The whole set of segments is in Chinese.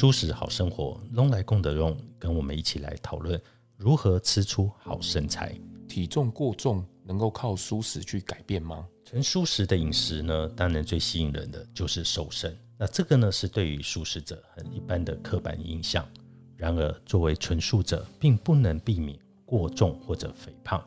舒适好生活，龙来共德用，跟我们一起来讨论如何吃出好身材。体重过重能够靠舒适去改变吗？纯素食的饮食呢，当然最吸引人的就是瘦身。那这个呢，是对于素食者很一般的刻板印象。然而，作为纯素者，并不能避免过重或者肥胖；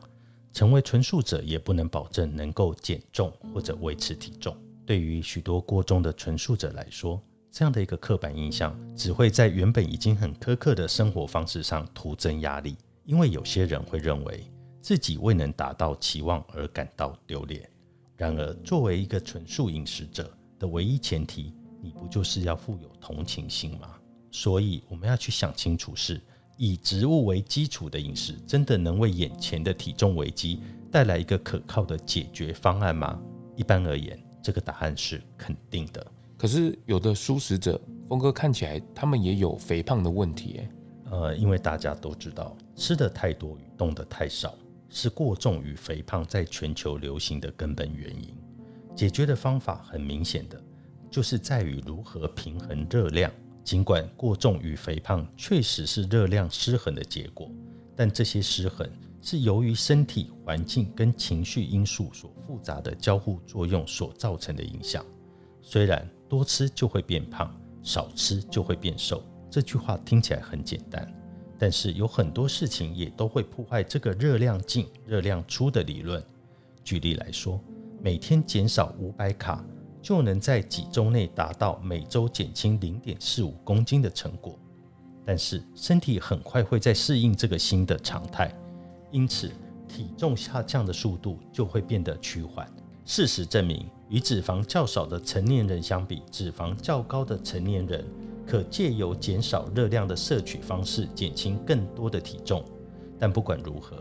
成为纯素者，也不能保证能够减重或者维持体重。对于许多过重的纯素者来说，这样的一个刻板印象，只会在原本已经很苛刻的生活方式上徒增压力。因为有些人会认为自己未能达到期望而感到丢脸。然而，作为一个纯素饮食者的唯一前提，你不就是要富有同情心吗？所以，我们要去想清楚：是以植物为基础的饮食，真的能为眼前的体重危机带来一个可靠的解决方案吗？一般而言，这个答案是肯定的。可是，有的素食者，峰哥看起来他们也有肥胖的问题，呃，因为大家都知道，吃的太多与动的太少。是过重与肥胖在全球流行的根本原因。解决的方法很明显的，就是在于如何平衡热量。尽管过重与肥胖确实是热量失衡的结果，但这些失衡是由于身体环境跟情绪因素所复杂的交互作用所造成的影响。虽然多吃就会变胖，少吃就会变瘦，这句话听起来很简单。但是有很多事情也都会破坏这个热量进、热量出的理论。举例来说，每天减少五百卡，就能在几周内达到每周减轻零点四五公斤的成果。但是身体很快会在适应这个新的常态，因此体重下降的速度就会变得趋缓。事实证明，与脂肪较少的成年人相比，脂肪较高的成年人。可借由减少热量的摄取方式减轻更多的体重，但不管如何，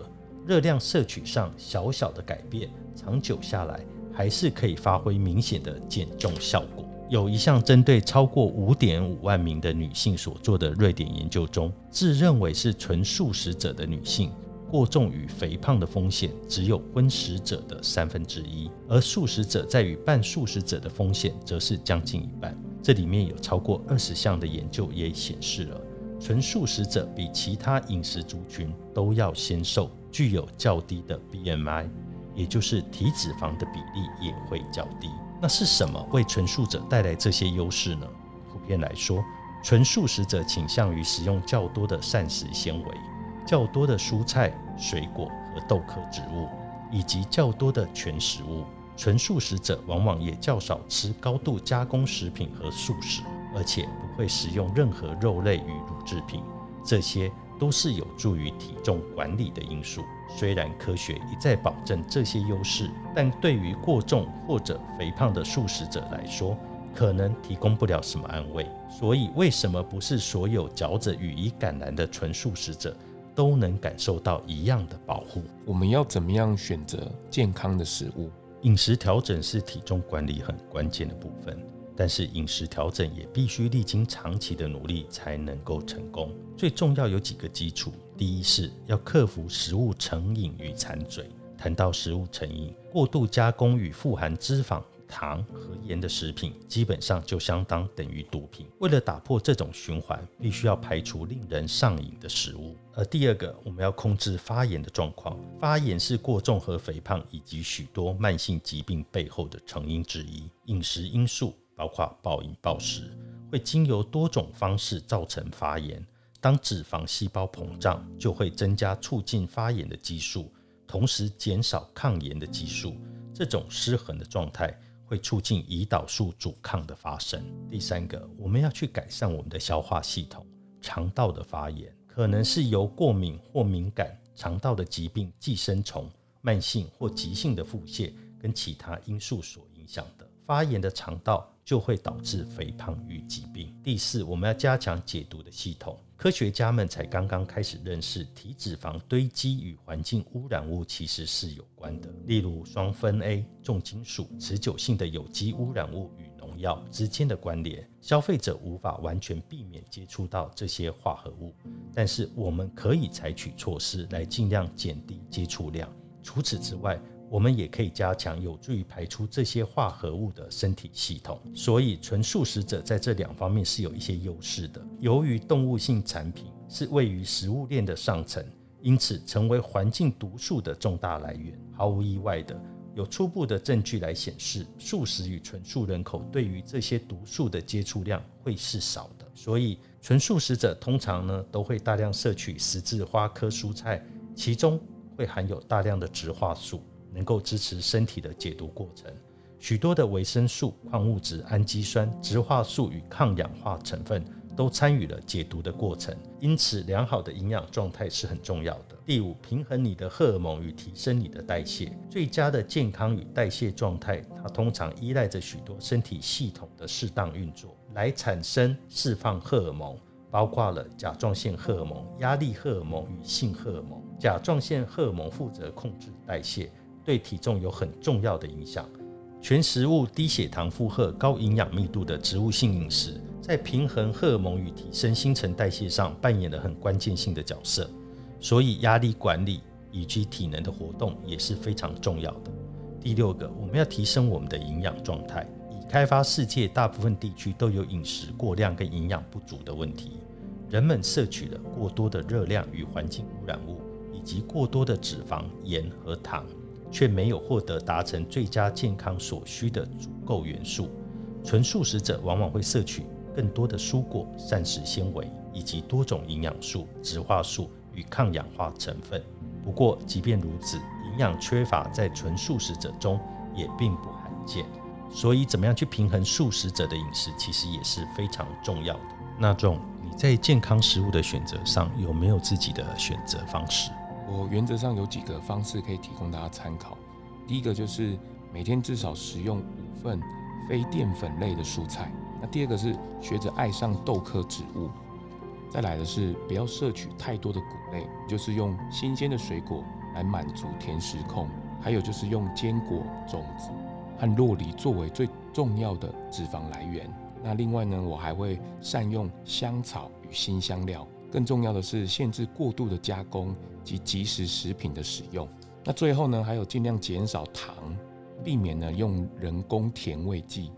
热量摄取上小小的改变，长久下来还是可以发挥明显的减重效果。有一项针对超过五点五万名的女性所做的瑞典研究中，自认为是纯素食者的女性，过重与肥胖的风险只有荤食者的三分之一，而素食者在与半素食者的风险则是将近一半。这里面有超过二十项的研究也显示了，纯素食者比其他饮食族群都要纤瘦，具有较低的 BMI，也就是体脂肪的比例也会较低。那是什么为纯素者带来这些优势呢？普遍来说，纯素食者倾向于食用较多的膳食纤维、较多的蔬菜、水果和豆科植物，以及较多的全食物。纯素食者往往也较少吃高度加工食品和素食，而且不会食用任何肉类与乳制品，这些都是有助于体重管理的因素。虽然科学一再保证这些优势，但对于过重或者肥胖的素食者来说，可能提供不了什么安慰。所以，为什么不是所有嚼着羽衣甘蓝的纯素食者都能感受到一样的保护？我们要怎么样选择健康的食物？饮食调整是体重管理很关键的部分，但是饮食调整也必须历经长期的努力才能够成功。最重要有几个基础，第一是要克服食物成瘾与馋嘴。谈到食物成瘾，过度加工与富含脂肪。糖和盐的食品基本上就相当等于毒品。为了打破这种循环，必须要排除令人上瘾的食物。而第二个，我们要控制发炎的状况。发炎是过重和肥胖以及许多慢性疾病背后的成因之一。饮食因素包括暴饮暴食，会经由多种方式造成发炎。当脂肪细胞膨胀，就会增加促进发炎的激素，同时减少抗炎的激素。这种失衡的状态。会促进胰岛素阻抗的发生。第三个，我们要去改善我们的消化系统。肠道的发炎可能是由过敏或敏感、肠道的疾病、寄生虫、慢性或急性的腹泻跟其他因素所影响的。发炎的肠道就会导致肥胖与疾病。第四，我们要加强解毒的系统。科学家们才刚刚开始认识体脂肪堆积与环境污染物其实是有关的，例如双酚 A、重金属、持久性的有机污染物与农药之间的关联。消费者无法完全避免接触到这些化合物，但是我们可以采取措施来尽量减低接触量。除此之外，我们也可以加强有助于排出这些化合物的身体系统，所以纯素食者在这两方面是有一些优势的。由于动物性产品是位于食物链的上层，因此成为环境毒素的重大来源。毫无意外的，有初步的证据来显示，素食与纯素人口对于这些毒素的接触量会是少的。所以，纯素食者通常呢都会大量摄取十字花科蔬菜，其中会含有大量的植化素。能够支持身体的解毒过程，许多的维生素、矿物质、氨基酸、植化素与抗氧化成分都参与了解毒的过程。因此，良好的营养状态是很重要的。第五，平衡你的荷尔蒙与提升你的代谢。最佳的健康与代谢状态，它通常依赖着许多身体系统的适当运作来产生释放荷尔蒙，包括了甲状腺荷尔蒙、压力荷尔蒙与性荷尔蒙。甲状腺荷尔蒙负责控制代谢。对体重有很重要的影响。全食物、低血糖负荷、高营养密度的植物性饮食，在平衡荷尔蒙与提升新陈代谢上扮演了很关键性的角色。所以，压力管理以及体能的活动也是非常重要的。第六个，我们要提升我们的营养状态。已开发世界大部分地区都有饮食过量跟营养不足的问题，人们摄取了过多的热量与环境污染物，以及过多的脂肪、盐和糖。却没有获得达成最佳健康所需的足够元素。纯素食者往往会摄取更多的蔬果、膳食纤维以及多种营养素、植化素与抗氧化成分。不过，即便如此，营养缺乏在纯素食者中也并不罕见。所以，怎么样去平衡素食者的饮食，其实也是非常重要的。那种你在健康食物的选择上有没有自己的选择方式？我原则上有几个方式可以提供大家参考。第一个就是每天至少食用五份非淀粉类的蔬菜。那第二个是学着爱上豆科植物。再来的是不要摄取太多的谷类，就是用新鲜的水果来满足甜食控。还有就是用坚果、种子和洛梨作为最重要的脂肪来源。那另外呢，我还会善用香草与新香料。更重要的是，限制过度的加工及即食食品的使用。那最后呢，还有尽量减少糖，避免呢用人工甜味剂。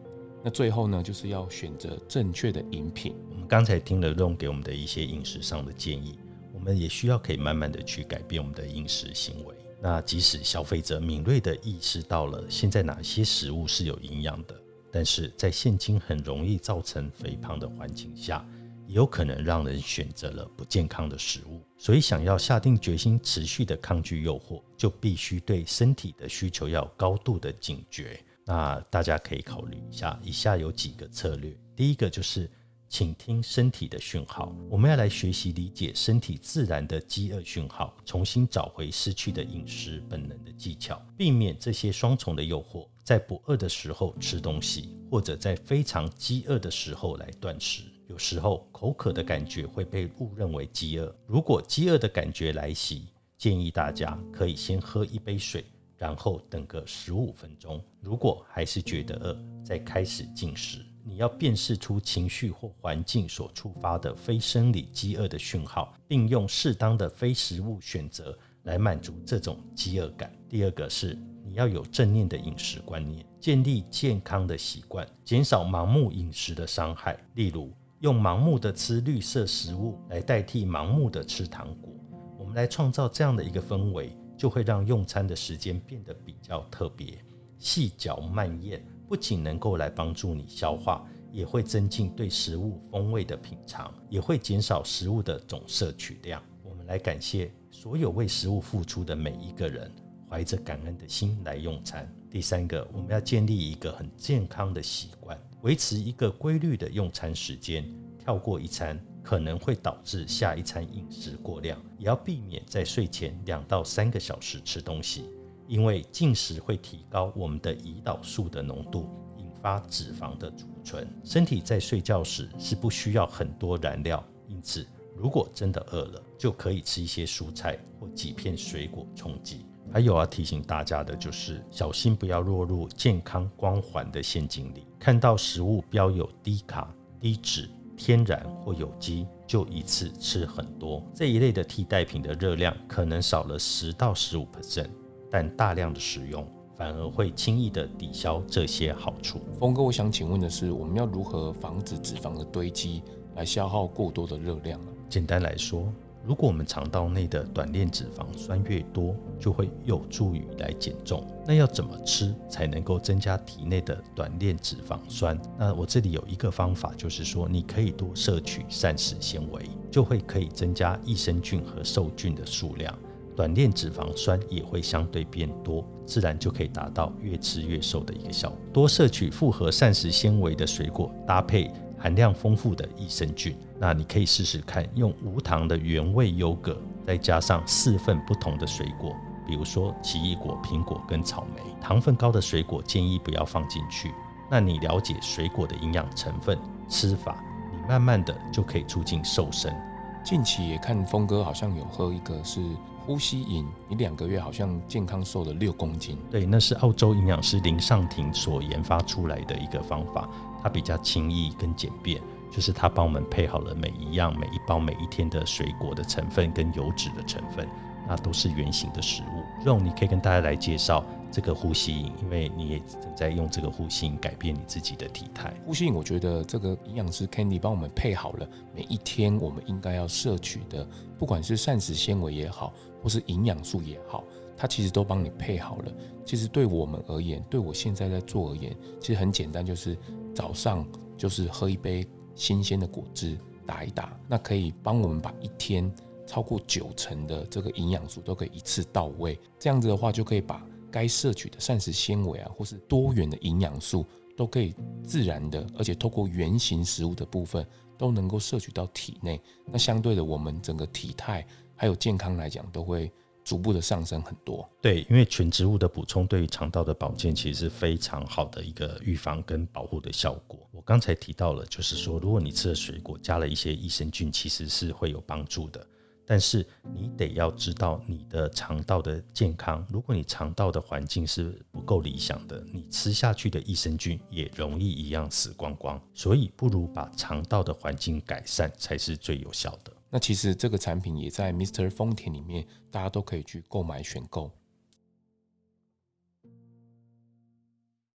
那最后呢，就是要选择正确的饮品。我们刚才听了用给我们的一些饮食上的建议，我们也需要可以慢慢的去改变我们的饮食行为。那即使消费者敏锐的意识到了现在哪些食物是有营养的，但是在现今很容易造成肥胖的环境下。也有可能让人选择了不健康的食物，所以想要下定决心持续的抗拒诱惑，就必须对身体的需求要高度的警觉。那大家可以考虑一下，以下有几个策略。第一个就是倾听身体的讯号，我们要来学习理解身体自然的饥饿讯号，重新找回失去的饮食本能的技巧，避免这些双重的诱惑，在不饿的时候吃东西，或者在非常饥饿的时候来断食。有时候口渴的感觉会被误认为饥饿。如果饥饿的感觉来袭，建议大家可以先喝一杯水，然后等个十五分钟。如果还是觉得饿，再开始进食。你要辨识出情绪或环境所触发的非生理饥饿的讯号，并用适当的非食物选择来满足这种饥饿感。第二个是你要有正念的饮食观念，建立健康的习惯，减少盲目饮食的伤害，例如。用盲目的吃绿色食物来代替盲目的吃糖果，我们来创造这样的一个氛围，就会让用餐的时间变得比较特别、细嚼慢咽。不仅能够来帮助你消化，也会增进对食物风味的品尝，也会减少食物的总摄取量。我们来感谢所有为食物付出的每一个人，怀着感恩的心来用餐。第三个，我们要建立一个很健康的习惯。维持一个规律的用餐时间，跳过一餐可能会导致下一餐饮食过量。也要避免在睡前两到三个小时吃东西，因为进食会提高我们的胰岛素的浓度，引发脂肪的储存。身体在睡觉时是不需要很多燃料，因此如果真的饿了，就可以吃一些蔬菜或几片水果充饥。还有要提醒大家的就是，小心不要落入健康光环的陷阱里，看到食物标有低卡、低脂、天然或有机，就一次吃很多。这一类的替代品的热量可能少了十到十五 percent，但大量的使用反而会轻易的抵消这些好处。峰哥，我想请问的是，我们要如何防止脂肪的堆积，来消耗过多的热量呢？简单来说。如果我们肠道内的短链脂肪酸越多，就会有助于来减重。那要怎么吃才能够增加体内的短链脂肪酸？那我这里有一个方法，就是说你可以多摄取膳食纤维，就会可以增加益生菌和瘦菌的数量，短链脂肪酸也会相对变多，自然就可以达到越吃越瘦的一个效果。多摄取复合膳食纤维的水果，搭配。含量丰富的益生菌，那你可以试试看，用无糖的原味优格，再加上四份不同的水果，比如说奇异果、苹果跟草莓。糖分高的水果建议不要放进去。那你了解水果的营养成分、吃法，你慢慢的就可以促进瘦身。近期也看峰哥好像有喝一个是呼吸饮，你两个月好像健康瘦了六公斤。对，那是澳洲营养师林尚廷所研发出来的一个方法。它比较轻易跟简便，就是他帮我们配好了每一样、每一包、每一天的水果的成分跟油脂的成分，那都是原形的食物。肉，你可以跟大家来介绍这个呼吸饮，因为你也正在用这个呼吸饮改变你自己的体态。呼吸饮，我觉得这个营养师 Candy 帮我们配好了每一天我们应该要摄取的，不管是膳食纤维也好，或是营养素也好，它其实都帮你配好了。其实对我们而言，对我现在在做而言，其实很简单，就是。早上就是喝一杯新鲜的果汁打一打，那可以帮我们把一天超过九成的这个营养素都可以一次到位。这样子的话，就可以把该摄取的膳食纤维啊，或是多元的营养素，都可以自然的，而且透过圆形食物的部分，都能够摄取到体内。那相对的，我们整个体态还有健康来讲，都会。逐步的上升很多，对，因为全植物的补充对于肠道的保健其实是非常好的一个预防跟保护的效果。我刚才提到了，就是说，如果你吃的水果加了一些益生菌，其实是会有帮助的。但是你得要知道你的肠道的健康，如果你肠道的环境是不够理想的，你吃下去的益生菌也容易一样死光光。所以不如把肠道的环境改善才是最有效的。那其实这个产品也在 Mr. 丰田里面，大家都可以去购买选购。